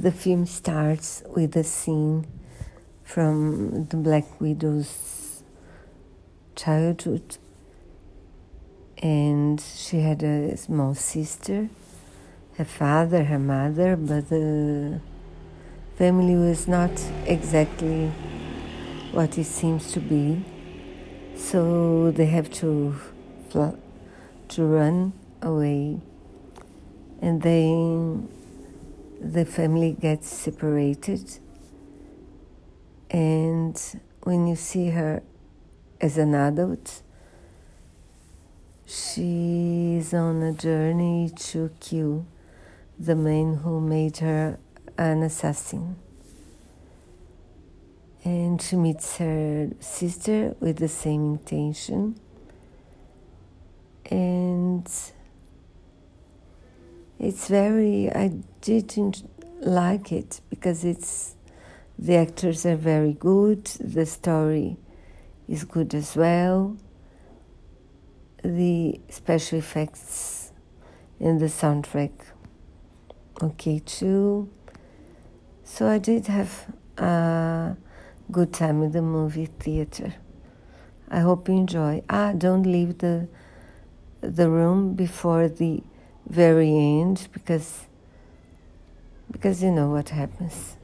The film starts with a scene from the Black Widow's childhood, and she had a small sister, her father, her mother, but the family was not exactly what it seems to be. So they have to to run away, and then the family gets separated. And when you see her as an adult, she is on a journey to kill the man who made her an assassin. And she meets her sister with the same intention. And it's very, I didn't like it because it's, the actors are very good, the story is good as well, the special effects and the soundtrack okay too. So I did have a good time in the movie theater. I hope you enjoy. Ah, don't leave the the room before the very end because because you know what happens.